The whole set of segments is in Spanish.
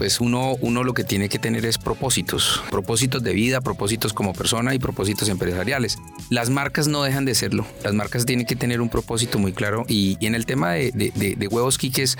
pues uno, uno lo que tiene que tener es propósitos, propósitos de vida, propósitos como persona y propósitos empresariales. Las marcas no dejan de serlo, las marcas tienen que tener un propósito muy claro y, en el tema de, de huevos quiques,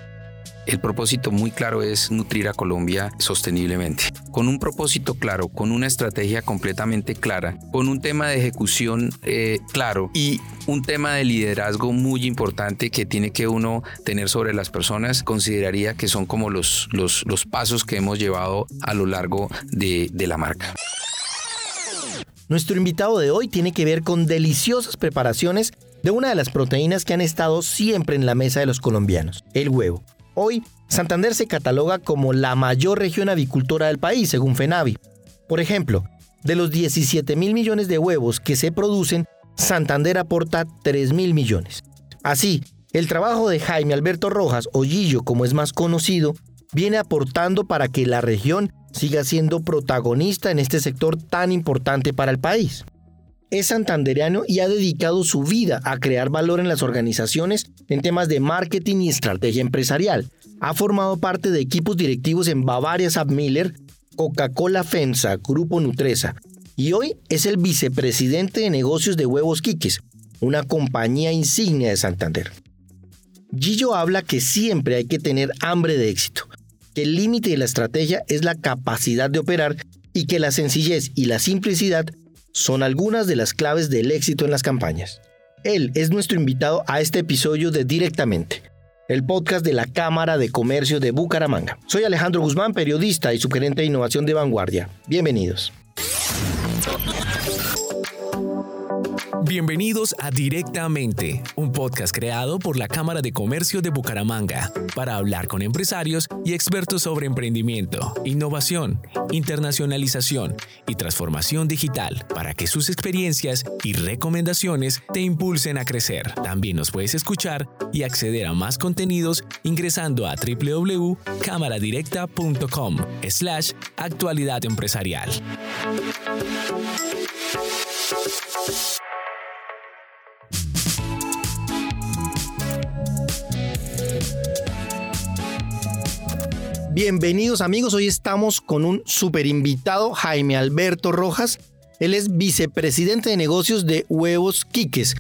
el propósito muy claro es nutrir a Colombia sosteniblemente. Con un propósito claro, con una estrategia completamente clara, con un tema de ejecución eh, claro y un tema de liderazgo muy importante que tiene que uno tener sobre las personas, consideraría que son como los, los, los pasos que hemos llevado a lo largo de, de la marca. Nuestro invitado de hoy tiene que ver con deliciosas preparaciones de una de las proteínas que han estado siempre en la mesa de los colombianos, el huevo. Hoy, Santander se cataloga como la mayor región avicultora del país, según FENAVI. Por ejemplo, de los 17 mil millones de huevos que se producen, Santander aporta 3 mil millones. Así, el trabajo de Jaime Alberto Rojas, o como es más conocido, viene aportando para que la región siga siendo protagonista en este sector tan importante para el país es santandereano y ha dedicado su vida a crear valor en las organizaciones en temas de marketing y estrategia empresarial. Ha formado parte de equipos directivos en Bavaria Miller, Coca-Cola FEMSA, Grupo Nutresa, y hoy es el vicepresidente de negocios de Huevos Quiques, una compañía insignia de Santander. Gillo habla que siempre hay que tener hambre de éxito, que el límite de la estrategia es la capacidad de operar y que la sencillez y la simplicidad son algunas de las claves del éxito en las campañas. Él es nuestro invitado a este episodio de Directamente, el podcast de la Cámara de Comercio de Bucaramanga. Soy Alejandro Guzmán, periodista y subgerente de innovación de Vanguardia. Bienvenidos. Bienvenidos a Directamente, un podcast creado por la Cámara de Comercio de Bucaramanga para hablar con empresarios y expertos sobre emprendimiento, innovación, internacionalización y transformación digital para que sus experiencias y recomendaciones te impulsen a crecer. También nos puedes escuchar y acceder a más contenidos ingresando a www.cámaradirecta.com slash actualidad empresarial. Bienvenidos amigos, hoy estamos con un super invitado, Jaime Alberto Rojas. Él es vicepresidente de negocios de Huevos Quiques.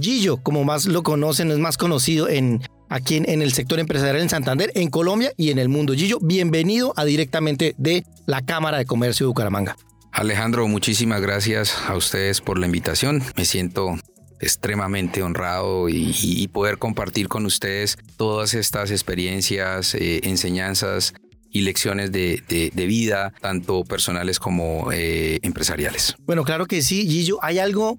Gillo, como más lo conocen, es más conocido en, aquí en, el sector empresarial en Santander, en Colombia y en el mundo. Gillo, bienvenido a directamente de la Cámara de Comercio de Bucaramanga. Alejandro, muchísimas gracias a ustedes por la invitación. Me siento extremadamente honrado y, poder compartir con ustedes todas estas experiencias, eh, enseñanzas y lecciones de, vida, tanto personales como eh, empresariales. Bueno, claro que sí, Gillo. Hay algo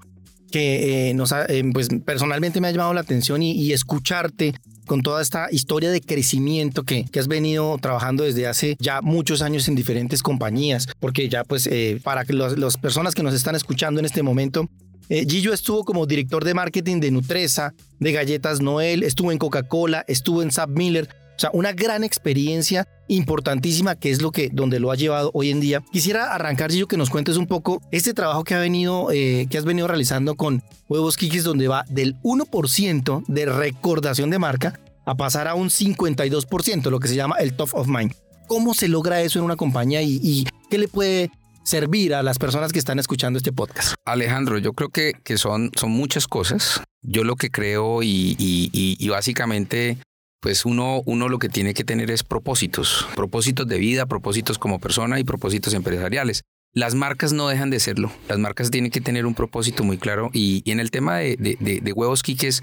que eh, nos pues personalmente me ha llamado la atención y, escucharte con toda esta historia de crecimiento que, que, has venido trabajando desde hace ya muchos años en diferentes compañías, porque ya pues para que las personas que nos están escuchando en este momento eh, Gillo estuvo como director de marketing de Nutresa, de Galletas Noel, estuvo en Coca-Cola, estuvo en Sab Miller. O sea, una gran experiencia importantísima que es lo que donde lo ha llevado hoy en día. Quisiera arrancar, Gillo, que nos cuentes un poco este trabajo que ha venido, eh, que has venido realizando con Huevos Kikis, donde va del 1% de recordación de marca a pasar a un 52%, lo que se llama el top of mind. ¿Cómo se logra eso en una compañía y qué le puede servir a las personas que están escuchando este podcast? Alejandro, yo creo que, que son, son muchas cosas. Yo lo que creo y, básicamente pues uno, uno lo que tiene que tener es propósitos, propósitos de vida, propósitos como persona y propósitos empresariales. Las marcas no dejan de serlo, las marcas tienen que tener un propósito muy claro y, en el tema de, de, de huevos quiques,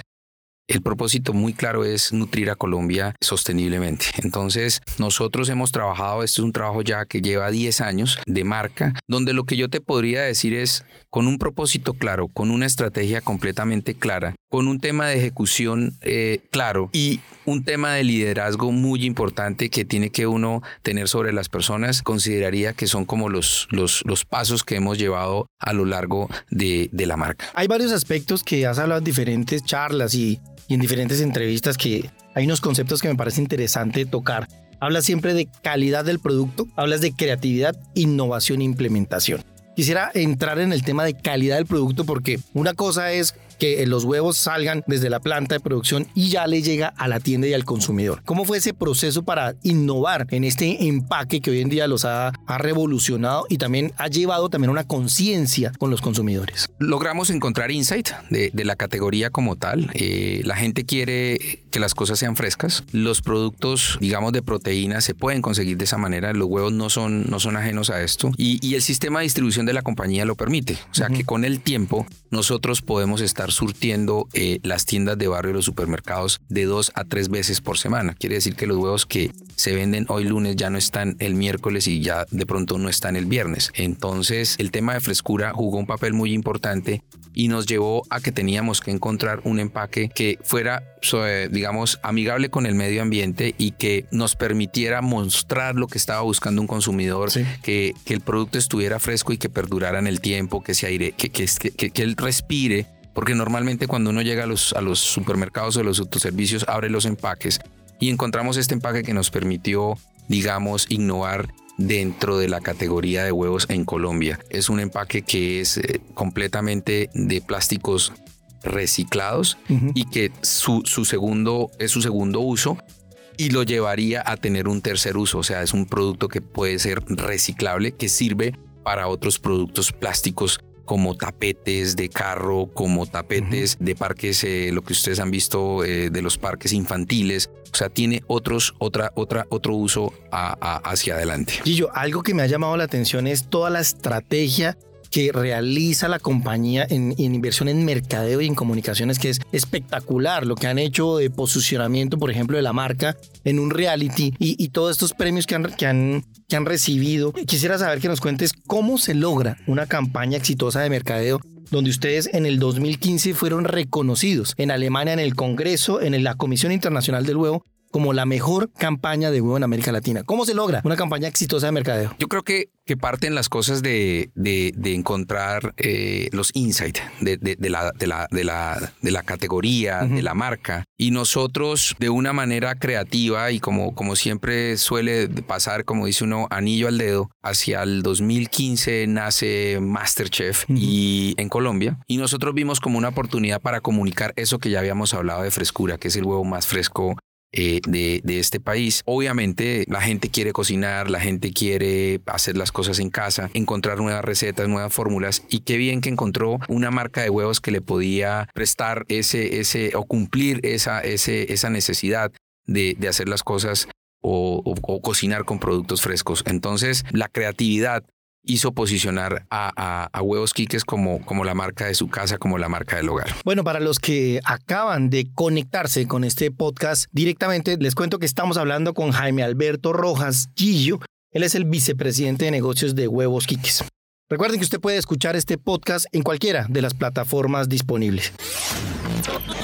el propósito muy claro es nutrir a Colombia sosteniblemente. Entonces, nosotros hemos trabajado, esto es un trabajo ya que lleva 10 años de marca, donde lo que yo te podría decir es, con un propósito claro, con una estrategia completamente clara, con un tema de ejecución eh, claro y un tema de liderazgo muy importante que tiene que uno tener sobre las personas, consideraría que son como los, los, los pasos que hemos llevado a lo largo de, de la marca. Hay varios aspectos que has hablado en diferentes charlas y y en diferentes entrevistas que hay unos conceptos que me parece interesante tocar. Hablas siempre de calidad del producto, hablas de creatividad, innovación e implementación. Quisiera entrar en el tema de calidad del producto porque una cosa es que los huevos salgan desde la planta de producción y ya le llega a la tienda y al consumidor. ¿Cómo fue ese proceso para innovar en este empaque que hoy en día los ha, revolucionado y también ha llevado también una conciencia con los consumidores? Logramos encontrar insight de, de la categoría como tal. Eh, la gente quiere que las cosas sean frescas. Los productos, digamos, de proteína se pueden conseguir de esa manera. Los huevos no son, no son ajenos a esto. Y, y el sistema de distribución de la compañía lo permite. O sea que con el tiempo nosotros podemos estar surtiendo eh, las tiendas de barrio y los supermercados de dos a tres veces por semana. Quiere decir que los huevos que se venden hoy lunes ya no están el miércoles y ya de pronto no están el viernes. Entonces el tema de frescura jugó un papel muy importante y nos llevó a que teníamos que encontrar un empaque que fuera, eh, digamos, amigable con el medio ambiente y que nos permitiera mostrar lo que estaba buscando un consumidor, que, que, el producto estuviera fresco y que perdurara en el tiempo, que se aire, que, que, que, que él respire. Porque normalmente cuando uno llega a los, a los supermercados o los autoservicios, abre los empaques y encontramos este empaque que nos permitió, digamos, innovar dentro de la categoría de huevos en Colombia. Es un empaque que es eh, completamente de plásticos reciclados uh -huh. y que su, su, segundo es su segundo uso y lo llevaría a tener un tercer uso, o sea, es un producto que puede ser reciclable, que sirve para otros productos plásticos como tapetes de carro, como tapetes uh -huh. de parques, eh, lo que ustedes han visto eh, de los parques infantiles. O sea, tiene otros, otra, otra, otro uso a, a, hacia adelante. Gillo, algo que me ha llamado la atención es toda la estrategia que realiza la compañía en, en, inversión en mercadeo y en comunicaciones, que es espectacular lo que han hecho de posicionamiento, por ejemplo, de la marca en un reality y, y todos estos premios que han, que, han, que han recibido. Quisiera saber que nos cuentes cómo se logra una campaña exitosa de mercadeo donde ustedes en el 2015 fueron reconocidos en Alemania en el Congreso, en la Comisión Internacional del Huevo, como la mejor campaña de huevo en América Latina. ¿Cómo se logra una campaña exitosa de mercadeo? Yo creo que, que parten las cosas de, de, de encontrar eh, los insights de, de, la, de, la, de, la, de la categoría, uh -huh. de la marca. Y nosotros, de una manera creativa y como, como siempre suele pasar, como dice uno, anillo al dedo, hacia el 2015 nace Masterchef uh -huh. y en Colombia. Y nosotros vimos como una oportunidad para comunicar eso que ya habíamos hablado de frescura, que es el huevo más fresco eh, de, de, este país. Obviamente la gente quiere cocinar, la gente quiere hacer las cosas en casa, encontrar nuevas recetas, nuevas fórmulas y qué bien que encontró una marca de huevos que le podía prestar ese, ese o cumplir esa, esa necesidad de, de hacer las cosas o, cocinar con productos frescos. Entonces la creatividad hizo posicionar a, a, a, Huevos Quiques como, como la marca de su casa, como la marca del hogar. Bueno, para los que acaban de conectarse con este podcast directamente, les cuento que estamos hablando con Jaime Alberto Rojas Gillo. Él es el vicepresidente de negocios de Huevos Quiques. Recuerden que usted puede escuchar este podcast en cualquiera de las plataformas disponibles.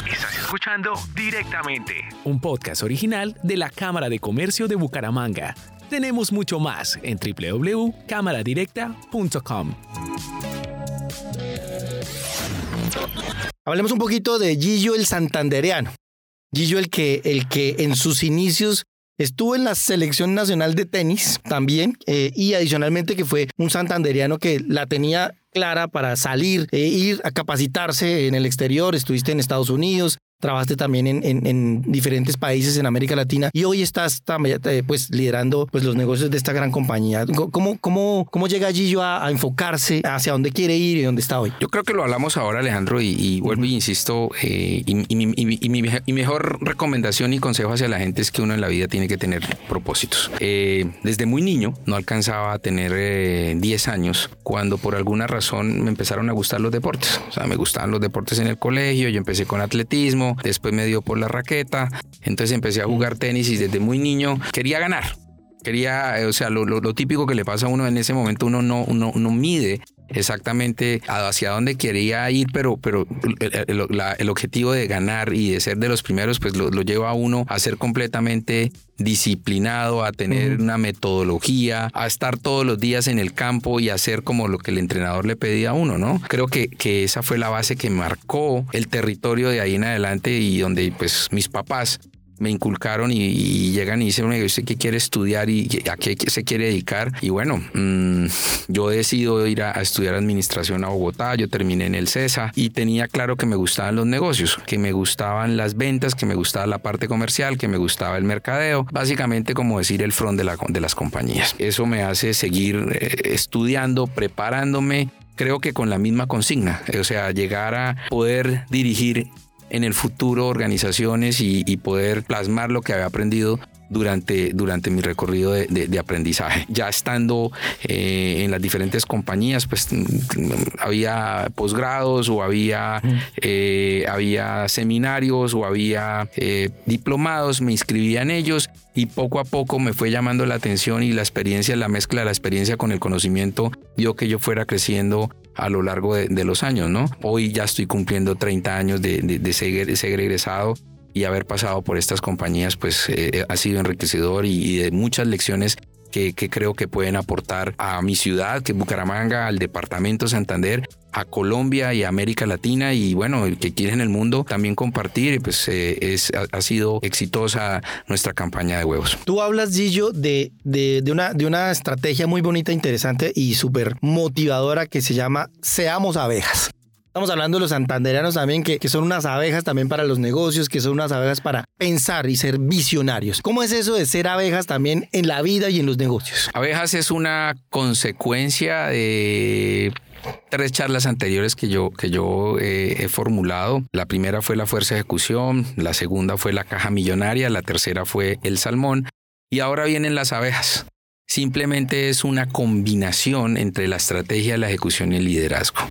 Estás escuchando directamente un podcast original de la Cámara de Comercio de Bucaramanga. Tenemos mucho más en www.cámaradirecta.com. Hablemos un poquito de Gillo el Santandereano. Gillo el que, el que en sus inicios estuvo en la selección nacional de tenis también eh, y adicionalmente que fue un santandereano que la tenía clara para salir e ir a capacitarse en el exterior. Estuviste en Estados Unidos, trabajaste también en, en, en, diferentes países en América Latina y hoy estás eh, pues liderando pues los negocios de esta gran compañía. ¿Cómo, cómo, cómo llega Gillo a, a, enfocarse hacia dónde quiere ir y dónde está hoy? Yo creo que lo hablamos ahora, Alejandro, y, vuelvo y insisto, eh, y, mi, mejor recomendación y consejo hacia la gente es que uno en la vida tiene que tener propósitos. Eh, desde muy niño, no alcanzaba a tener 10 años, cuando por alguna razón me empezaron a gustar los deportes. O sea, me gustaban los deportes en el colegio, yo empecé con atletismo, después me dio por la raqueta, entonces empecé a jugar tenis y desde muy niño quería ganar. Quería, o sea, lo típico que le pasa a uno en ese momento, uno no, uno, uno mide exactamente hacia dónde quería ir, pero, pero el, el, la, el, objetivo de ganar y de ser de los primeros, pues lo, lo lleva a uno a ser completamente disciplinado, a tener uh -huh. una metodología, a estar todos los días en el campo y hacer como lo que el entrenador le pedía a uno, ¿no? Creo que, que esa fue la base que marcó el territorio de ahí en adelante y donde pues mis papás me inculcaron y, llegan y dicen, ¿usted qué quiere estudiar y a qué se quiere dedicar? Y bueno, mm, yo decido ir a, estudiar administración a Bogotá, yo terminé en el CESA y tenía claro que me gustaban los negocios, que me gustaban las ventas, que me gustaba la parte comercial, que me gustaba el mercadeo, básicamente como decir el front de, la, de las compañías. Eso me hace seguir eh, estudiando, preparándome creo que con la misma consigna, o sea, llegar a poder dirigir en el futuro organizaciones y, poder plasmar lo que había aprendido durante, durante mi recorrido de, aprendizaje. Ya estando eh, en las diferentes compañías, pues mm, había posgrados o había, eh, había seminarios o había eh, diplomados, me inscribía en ellos y poco a poco me fue llamando la atención y la experiencia, la mezcla de la experiencia con el conocimiento dio que yo fuera creciendo a lo largo de, los años, ¿no? Hoy ya estoy cumpliendo 30 años de, de ser, ser egresado y haber pasado por estas compañías pues eh, ha sido enriquecedor y, de muchas lecciones que, creo que pueden aportar a mi ciudad, que Bucaramanga, al departamento Santander, a Colombia y a América Latina y bueno, el que quiere en el mundo también compartir, pues eh, es, ha, sido exitosa nuestra campaña de huevos. Tú hablas, Gillo, de, de, de, una, de una estrategia muy bonita, interesante y súper motivadora que se llama Seamos abejas. Estamos hablando de los santanderianos también, que, que, son unas abejas también para los negocios, que son unas abejas para pensar y ser visionarios. ¿Cómo es eso de ser abejas también en la vida y en los negocios? Abejas es una consecuencia de tres charlas anteriores que yo, que yo eh, he formulado. La primera fue la fuerza de ejecución, la segunda fue la caja millonaria, la tercera fue el salmón y ahora vienen las abejas. Simplemente es una combinación entre la estrategia, la ejecución y el liderazgo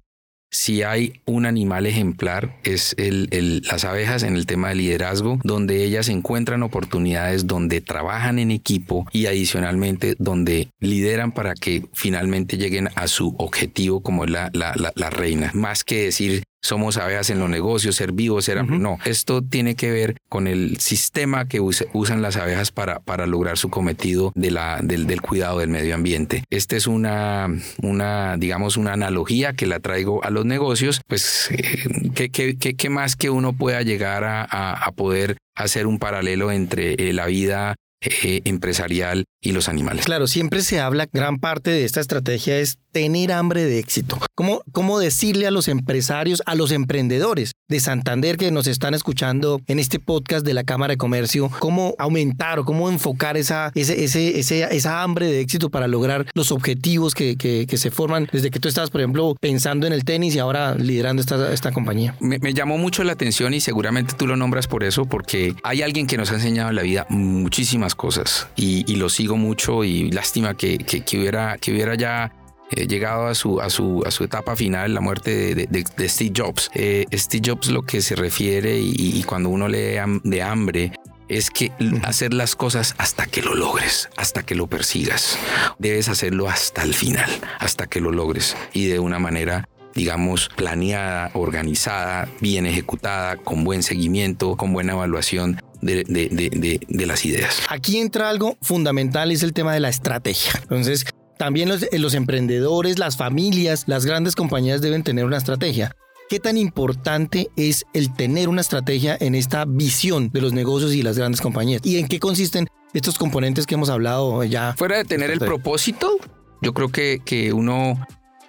si hay un animal ejemplar es el, las abejas en el tema de liderazgo, donde ellas encuentran oportunidades, donde trabajan en equipo y adicionalmente donde lideran para que finalmente lleguen a su objetivo como es la, la, la reina. Más que decir somos abejas en los negocios, ser vivos, ser... No, esto tiene que ver con el sistema que usan las abejas para, para lograr su cometido de la, del, del, cuidado del medio ambiente. Esta es una, una, digamos, una analogía que la traigo a los negocios, pues, eh, ¿qué, qué, qué, más que uno pueda llegar a, a, poder hacer un paralelo entre eh, la vida eh, empresarial y los animales. Claro, siempre se habla, gran parte de esta estrategia es tener hambre de éxito. ¿Cómo, ¿Cómo decirle a los empresarios, a los emprendedores de Santander que nos están escuchando en este podcast de la Cámara de Comercio, cómo aumentar o cómo enfocar esa, ese, ese, esa hambre de éxito para lograr los objetivos que, que, se forman desde que tú estabas, por ejemplo, pensando en el tenis y ahora liderando esta, esta compañía? Me, llamó mucho la atención y seguramente tú lo nombras por eso, porque hay alguien que nos ha enseñado en la vida muchísimas cosas y, y lo sigo mucho y lástima que, que, que hubiera, que hubiera ya eh, llegado a su, a, su, a su etapa final, la muerte de, de, Steve Jobs. Eh, Steve Jobs lo que se refiere y, cuando uno lee de hambre es que hacer las cosas hasta que lo logres, hasta que lo persigas. Debes hacerlo hasta el final, hasta que lo logres y de una manera digamos, planeada, organizada, bien ejecutada, con buen seguimiento, con buena evaluación de, de, de, de, las ideas. Aquí entra algo fundamental, es el tema de la estrategia. Entonces, también los, los emprendedores, las familias, las grandes compañías deben tener una estrategia. ¿Qué tan importante es el tener una estrategia en esta visión de los negocios y las grandes compañías? ¿Y en qué consisten estos componentes que hemos hablado ya? Fuera de tener el propósito, yo creo que, que uno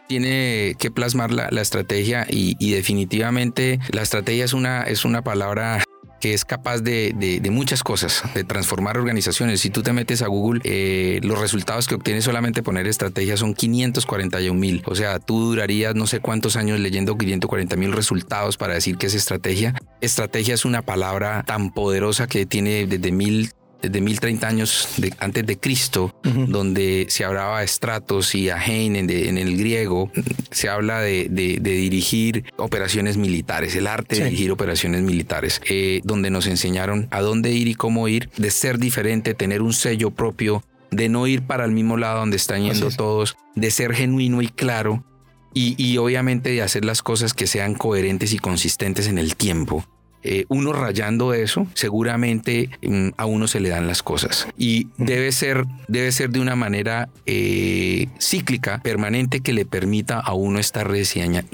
tiene que plasmar la, la estrategia y, y, definitivamente la estrategia es una, es una palabra que es capaz de, de, muchas cosas, de transformar organizaciones. Si tú te metes a Google, eh, los resultados que obtienes solamente poner estrategia son 541 mil. O sea, tú durarías no sé cuántos años leyendo 540 mil resultados para decir que es estrategia. Estrategia es una palabra tan poderosa que tiene desde mil desde 1030 años antes de Cristo, donde se hablaba de estratos y a en, en, el griego, se habla de, dirigir operaciones militares, el arte de dirigir operaciones militares, eh, donde nos enseñaron a dónde ir y cómo ir, de ser diferente, tener un sello propio, de no ir para el mismo lado donde están yendo todos, de ser genuino y claro. y obviamente de hacer las cosas que sean coherentes y consistentes en el tiempo. Eh, uno rayando eso, seguramente mm, a uno se le dan las cosas. Y debe ser, debe ser de una manera eh, cíclica, permanente, que le permita a uno estar rediseñando,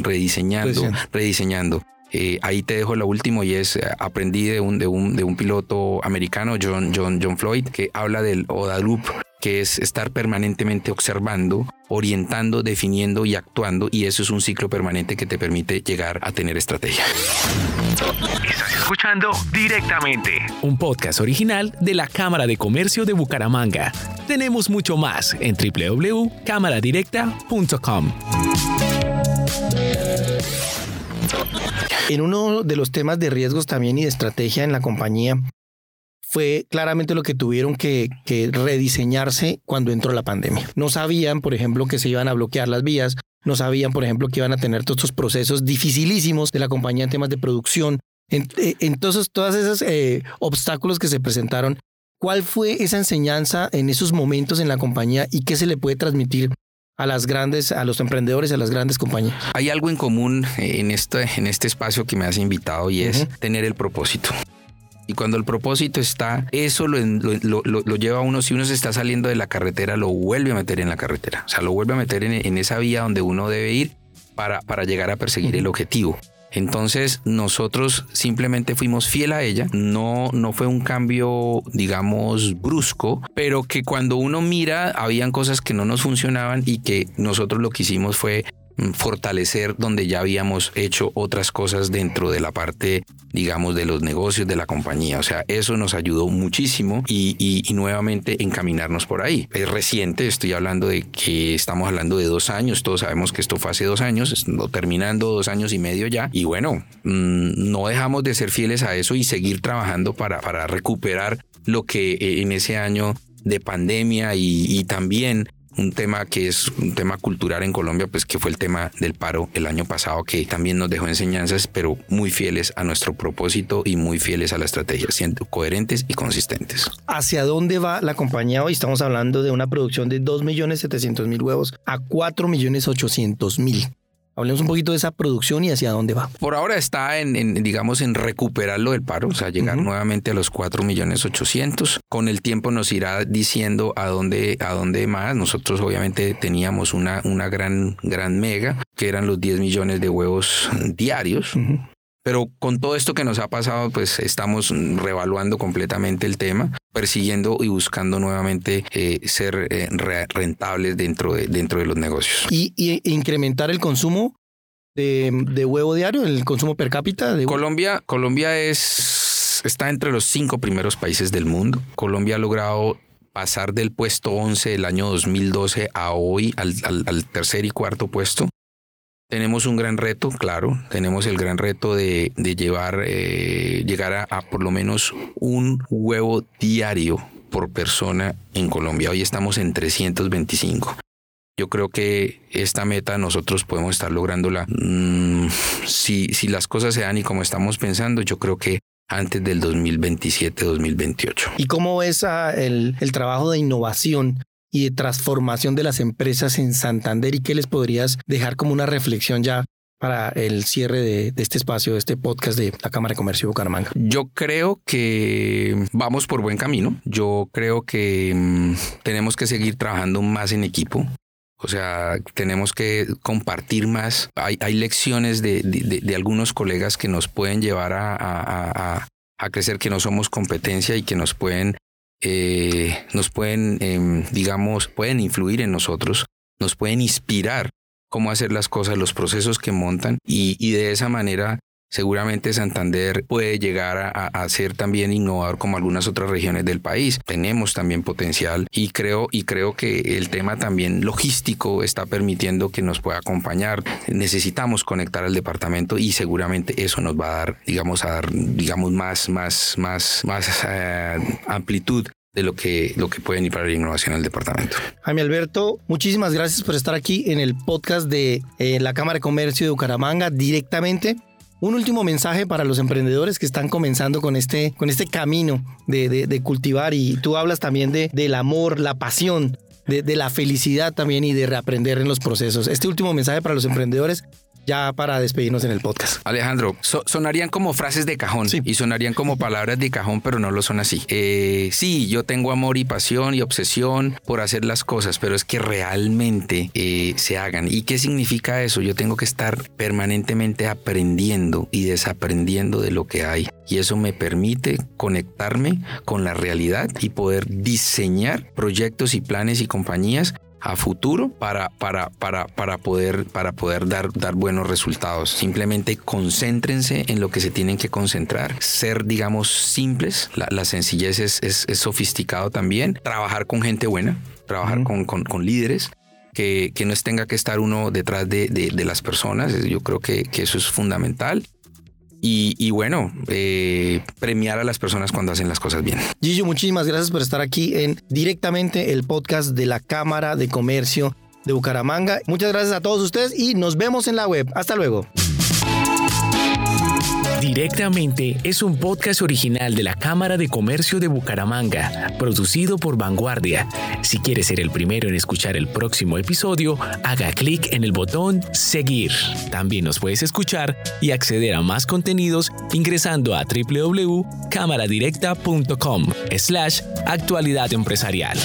rediseñando eh, ahí te dejo lo último y es, eh, aprendí de un, de un, de un piloto americano, John, John, John Floyd, que habla del ODA Loop, que es estar permanentemente observando, orientando, definiendo y actuando, y eso es un ciclo permanente que te permite llegar a tener estrategia. Estás escuchando directamente un podcast original de la Cámara de Comercio de Bucaramanga. Tenemos mucho más en www.cámaradirecta.com. En uno de los temas de riesgos también y de estrategia en la compañía fue claramente lo que tuvieron que, rediseñarse cuando entró la pandemia. No sabían, por ejemplo, que se iban a bloquear las vías, no sabían, por ejemplo, que iban a tener todos estos procesos dificilísimos de la compañía en temas de producción. Eh, entonces, todos esos eh, obstáculos que se presentaron, ¿cuál fue esa enseñanza en esos momentos en la compañía y qué se le puede transmitir a las grandes, a los emprendedores, a las grandes compañías. Hay algo en común en este, en este espacio que me has invitado y es tener el propósito. Y cuando el propósito está, eso lo, lo, lleva a uno, si uno se está saliendo de la carretera, lo vuelve a meter en la carretera. O sea, lo vuelve a meter en, esa vía donde uno debe ir para, para llegar a perseguir el objetivo. Entonces nosotros simplemente fuimos fiel a ella, no, no fue un cambio, digamos, brusco, pero que cuando uno mira, habían cosas que no nos funcionaban y que nosotros lo que hicimos fue fortalecer donde ya habíamos hecho otras cosas dentro de la parte, digamos, de los negocios de la compañía. O sea, eso nos ayudó muchísimo y, nuevamente encaminarnos por ahí. Es reciente, estoy hablando de que estamos hablando de dos años, todos sabemos que esto fue hace dos años, terminando dos años y medio ya. Y bueno, mm, no dejamos de ser fieles a eso y seguir trabajando para, para recuperar lo que eh, en ese año de pandemia y, y también un tema que es un tema cultural en Colombia, pues que fue el tema del paro el año pasado, que también nos dejó enseñanzas, pero muy fieles a nuestro propósito y muy fieles a la estrategia, siendo coherentes y consistentes. ¿Hacia dónde va la compañía hoy? Estamos hablando de una producción de 2.700.000 huevos a 4.800.000. Hablemos un poquito de esa producción y hacia dónde va. Por ahora está en, digamos, en recuperarlo del paro, o sea, llegar nuevamente a los 4 millones 800. Con el tiempo nos irá diciendo a dónde, a dónde más. Nosotros obviamente teníamos una, una gran, gran mega, que eran los 10 millones de huevos diarios. Pero con todo esto que nos ha pasado, pues estamos revaluando completamente el tema, persiguiendo y buscando nuevamente eh, ser eh, rentables dentro de, dentro de los negocios. ¿Y, incrementar el consumo de, huevo diario, el consumo per cápita? De Colombia, Colombia es, está entre los cinco primeros países del mundo. Colombia ha logrado pasar del puesto 11 del año 2012 a hoy al, al tercer y cuarto puesto. Tenemos un gran reto, claro, tenemos el gran reto de, llevar, eh, llegar a, por lo menos un huevo diario por persona en Colombia. Hoy estamos en 325. Yo creo que esta meta nosotros podemos estar lográndola. Mm, si, si las cosas se dan y como estamos pensando, yo creo que antes del 2027-2028. ¿Y cómo es el trabajo de innovación y de transformación de las empresas en Santander y qué les podrías dejar como una reflexión ya para el cierre de, este espacio, de este podcast de la Cámara de Comercio de Bucaramanga? Yo creo que vamos por buen camino. Yo creo que mm, tenemos que seguir trabajando más en equipo. O sea, tenemos que compartir más. Hay, lecciones de, de, algunos colegas que nos pueden llevar a, a, a, crecer, que no somos competencia y que nos pueden eh, nos pueden, em, digamos, pueden influir en nosotros, nos pueden inspirar cómo hacer las cosas, los procesos que montan y, y de esa manera Seguramente Santander puede llegar a, ser también innovador como algunas otras regiones del país. Tenemos también potencial y creo, y creo que el tema también logístico está permitiendo que nos pueda acompañar. Necesitamos conectar al departamento y seguramente eso nos va a dar, digamos, a dar, digamos, más, más, más, más eh, amplitud de lo que, lo que pueden ir para la innovación al departamento. Jaime Alberto, muchísimas gracias por estar aquí en el podcast de eh, la Cámara de Comercio de Bucaramanga directamente un último mensaje para los emprendedores que están comenzando con este, con este camino de, cultivar y tú hablas también de, del amor, la pasión, de, la felicidad también y de reaprender en los procesos. Este último mensaje para los emprendedores ya para despedirnos en el podcast. Alejandro, sonarían como frases de cajón y sonarían como palabras de cajón, pero no lo son así. Eh, sí, yo tengo amor y pasión y obsesión por hacer las cosas, pero es que realmente eh, se hagan. ¿Y qué significa eso? Yo tengo que estar permanentemente aprendiendo y desaprendiendo de lo que hay. Y eso me permite conectarme con la realidad y poder diseñar proyectos y planes y compañías a futuro para, para, para, para poder, para poder dar, dar buenos resultados. Simplemente concéntrense en lo que se tienen que concentrar. Ser, digamos, simples. La, sencillez es, es, sofisticado también. Trabajar con gente buena, trabajar con, con, con, líderes. Que, que, no tenga que estar uno detrás de, de, de las personas. Yo creo que, que eso es fundamental. Y, bueno, eh, premiar a las personas cuando hacen las cosas bien. Gillo, muchísimas gracias por estar aquí en directamente el podcast de la Cámara de Comercio de Bucaramanga. Muchas gracias a todos ustedes y nos vemos en la web. Hasta luego. Directamente es un podcast original de la Cámara de Comercio de Bucaramanga, producido por Vanguardia. Si quieres ser el primero en escuchar el próximo episodio, haga clic en el botón Seguir. También nos puedes escuchar y acceder a más contenidos ingresando a www.cámaradirecta.com slash actualidad empresarial.